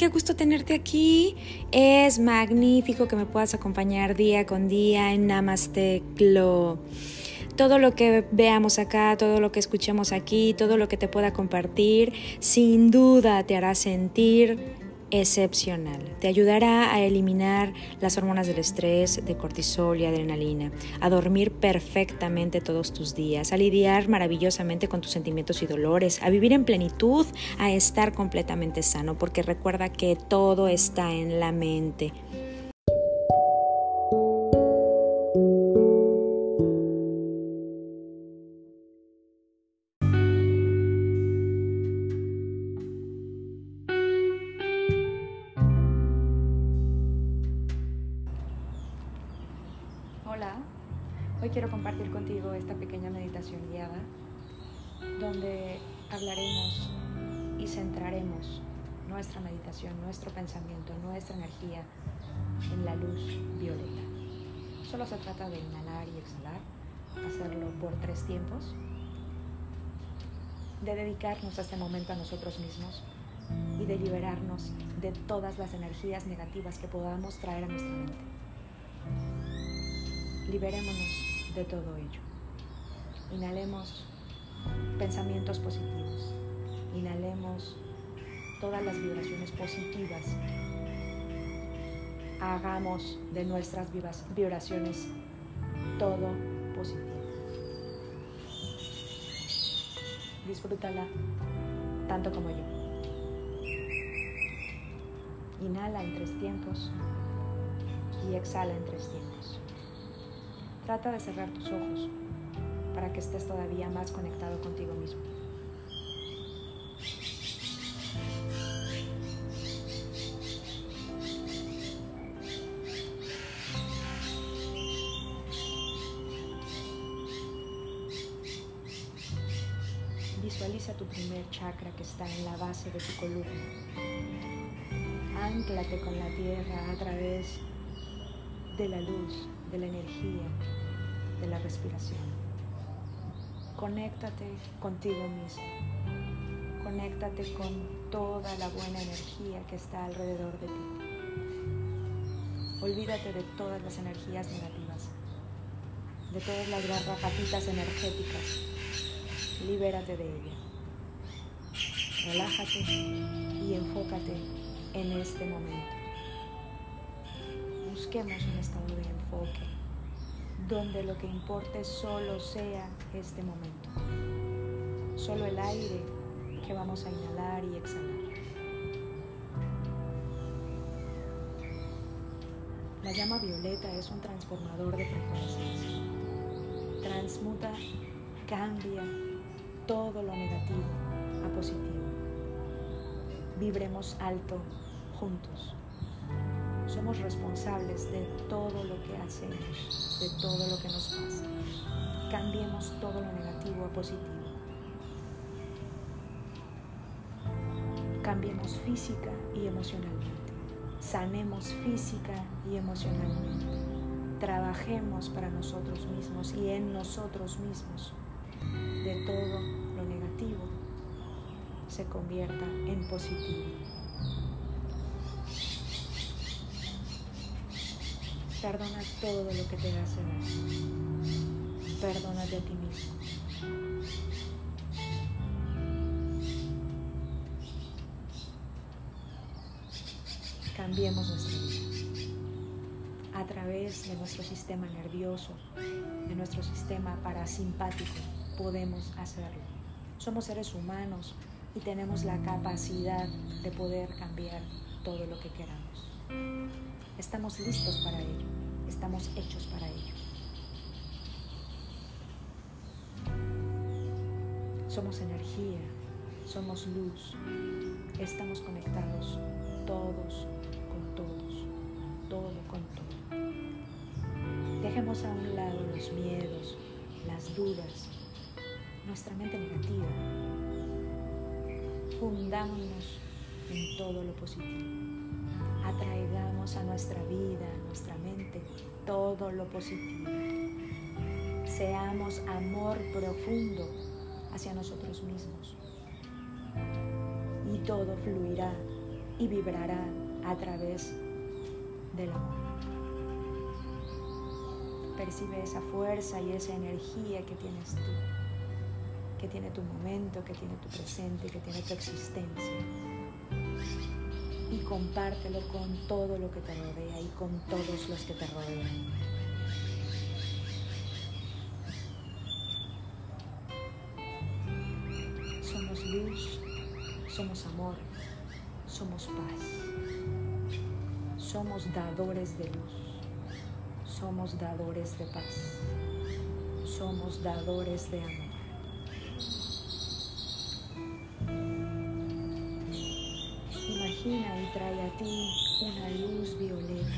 qué gusto tenerte aquí. Es magnífico que me puedas acompañar día con día en Namaste Glow. Todo lo que veamos acá, todo lo que escuchemos aquí, todo lo que te pueda compartir, sin duda te hará sentir excepcional. Te ayudará a eliminar las hormonas del estrés, de cortisol y adrenalina, a dormir perfectamente todos tus días, a lidiar maravillosamente con tus sentimientos y dolores, a vivir en plenitud, a estar completamente sano, porque recuerda que todo está en la mente. Quiero compartir contigo esta pequeña meditación guiada donde hablaremos y centraremos nuestra meditación, nuestro pensamiento, nuestra energía en la luz violeta. Solo se trata de inhalar y exhalar, hacerlo por tres tiempos, de dedicarnos a este momento a nosotros mismos y de liberarnos de todas las energías negativas que podamos traer a nuestra mente. Liberémonos de todo ello. Inhalemos pensamientos positivos. Inhalemos todas las vibraciones positivas. Hagamos de nuestras vibraciones todo positivo. Disfrútala tanto como yo. Inhala en tres tiempos y exhala en tres tiempos. Trata de cerrar tus ojos para que estés todavía más conectado contigo mismo. Visualiza tu primer chakra que está en la base de tu columna. Anclate con la tierra a través de la luz, de la energía, de la respiración. Conéctate contigo mismo. Conéctate con toda la buena energía que está alrededor de ti. Olvídate de todas las energías negativas, de todas las garrafatitas energéticas. Libérate de ella. Relájate y enfócate en este momento. Busquemos un estado de enfoque donde lo que importe solo sea este momento, solo el aire que vamos a inhalar y exhalar. La llama violeta es un transformador de frecuencias. Transmuta, cambia todo lo negativo a positivo. Vibremos alto juntos somos responsables de todo lo que hacemos, de todo lo que nos pasa. Cambiemos todo lo negativo a positivo. Cambiemos física y emocionalmente. Sanemos física y emocionalmente. Trabajemos para nosotros mismos y en nosotros mismos. De todo lo negativo se convierta en positivo. Perdona todo lo que te hace daño. Perdónate a ti mismo. Cambiemos nuestra vida. A través de nuestro sistema nervioso, de nuestro sistema parasimpático, podemos hacerlo. Somos seres humanos y tenemos la capacidad de poder cambiar todo lo que queramos. Estamos listos para ello, estamos hechos para ello. Somos energía, somos luz, estamos conectados todos con todos, todo con todo. Dejemos a un lado los miedos, las dudas, nuestra mente negativa. Fundámonos en todo lo positivo atraigamos a nuestra vida, a nuestra mente, todo lo positivo. Seamos amor profundo hacia nosotros mismos. Y todo fluirá y vibrará a través del amor. Percibe esa fuerza y esa energía que tienes tú, que tiene tu momento, que tiene tu presente, que tiene tu existencia. Compártelo con todo lo que te rodea y con todos los que te rodean. Somos luz, somos amor, somos paz, somos dadores de luz somos dadores de paz, somos dadores de amor. Imagina y trae a ti una luz violeta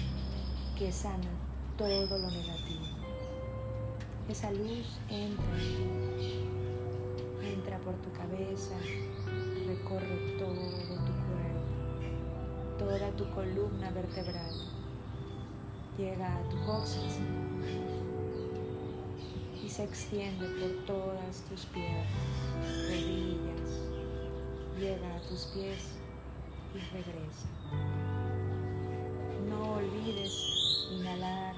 que sana todo lo negativo. Esa luz entra en ti, entra por tu cabeza, recorre todo tu cuerpo, toda tu columna vertebral llega a tu coxis y se extiende por todas tus piernas, rodillas, llega a tus pies y regresa. No olvides inhalar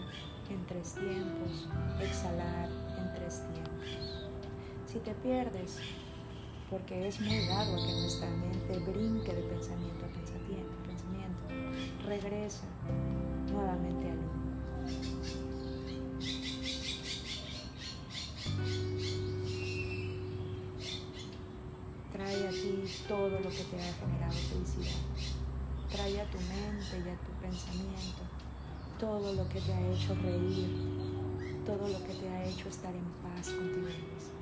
en tres tiempos, exhalar en tres tiempos. Si te pierdes, porque es muy raro que nuestra mente brinque de pensamiento a pensamiento, regresa nuevamente al todo lo que te ha generado felicidad. Trae a tu mente y a tu pensamiento todo lo que te ha hecho reír, todo lo que te ha hecho estar en paz contigo mismo.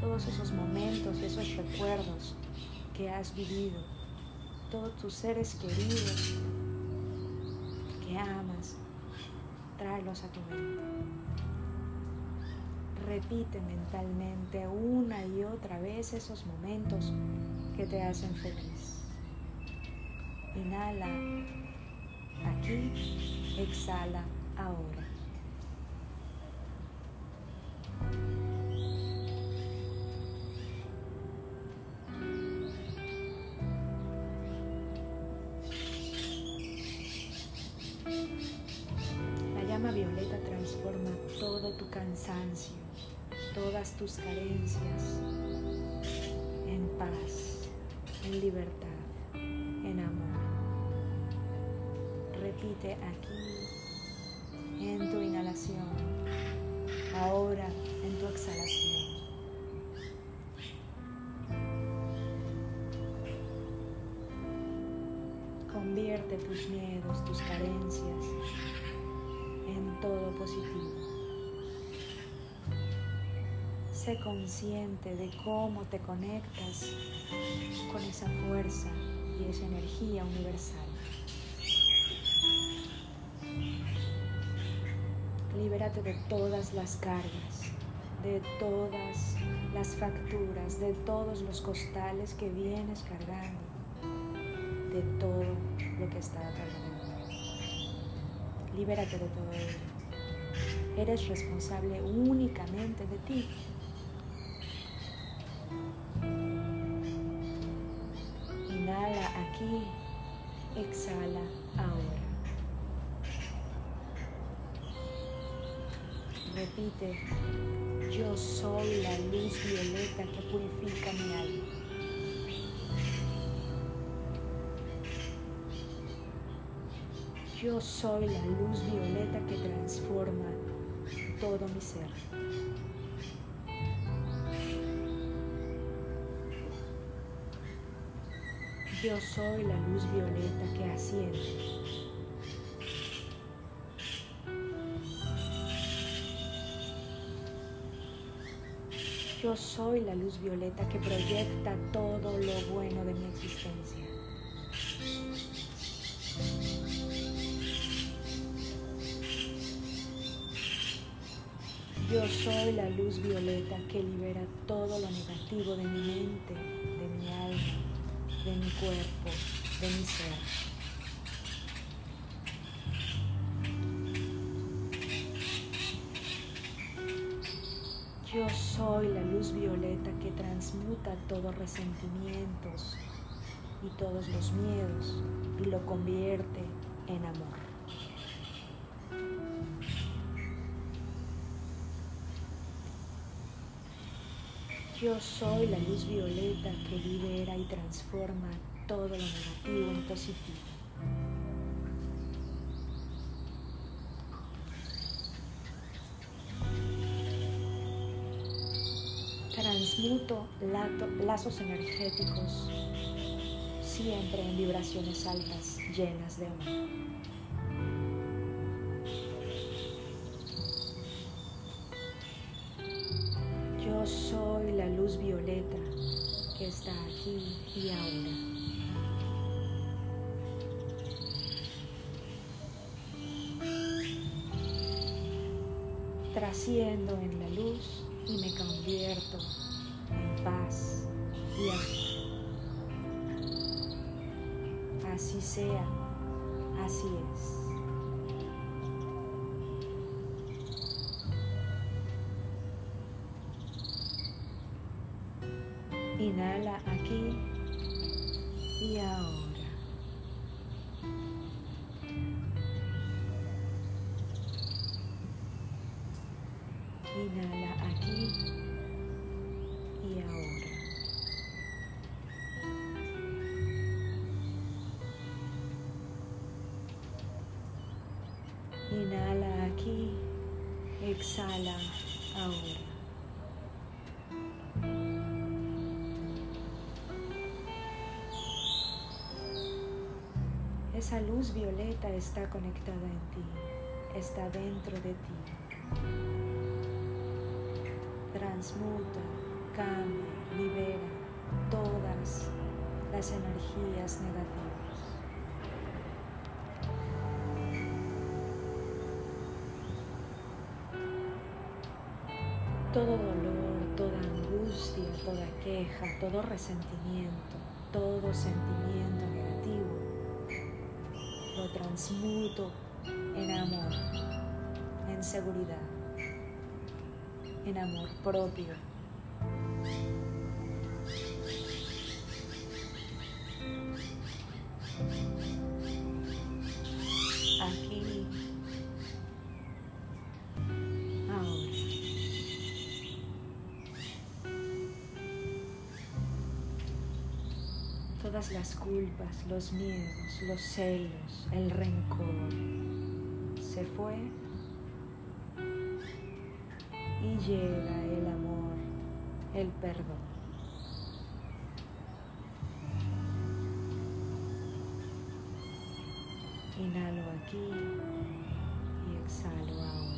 Todos esos momentos, esos recuerdos que has vivido, todos tus seres queridos que amas, tráelos a tu mente. Repite mentalmente una y otra vez esos momentos que te hacen feliz. Inhala aquí, exhala ahora. violeta transforma todo tu cansancio, todas tus carencias en paz, en libertad, en amor. Repite aquí en tu inhalación, ahora en tu exhalación. Convierte tus miedos, tus carencias todo positivo. Sé consciente de cómo te conectas con esa fuerza y esa energía universal. Libérate de todas las cargas, de todas las facturas, de todos los costales que vienes cargando, de todo lo que está cargando. Libérate de todo ello. Eres responsable únicamente de ti. Aquí, exhala ahora. Repite, yo soy la luz violeta que purifica mi alma. Yo soy la luz violeta que transforma todo mi ser. Yo soy la luz violeta que asciende. Yo soy la luz violeta que proyecta todo lo bueno de mi existencia. Yo soy la luz violeta que libera todo lo negativo de mi mente, de mi cuerpo, de mi ser. Yo soy la luz violeta que transmuta todos resentimientos y todos los miedos y lo convierte en amor. Yo soy la luz violeta que libera y transforma todo lo negativo en positivo. Transmuto lazos energéticos siempre en vibraciones altas llenas de amor. Y ahora. Trasciendo en la luz y me convierto en paz y amor. Así sea, así es. Esa luz violeta está conectada en ti, está dentro de ti. Transmuta, cambia, libera todas las energías negativas. Todo dolor, toda angustia, toda queja, todo resentimiento, todo sentimiento negativo, transmuto en amor, en seguridad, en amor propio. Todas las culpas, los miedos, los celos, el rencor se fue y llega el amor, el perdón. Inhalo aquí y exhalo ahora.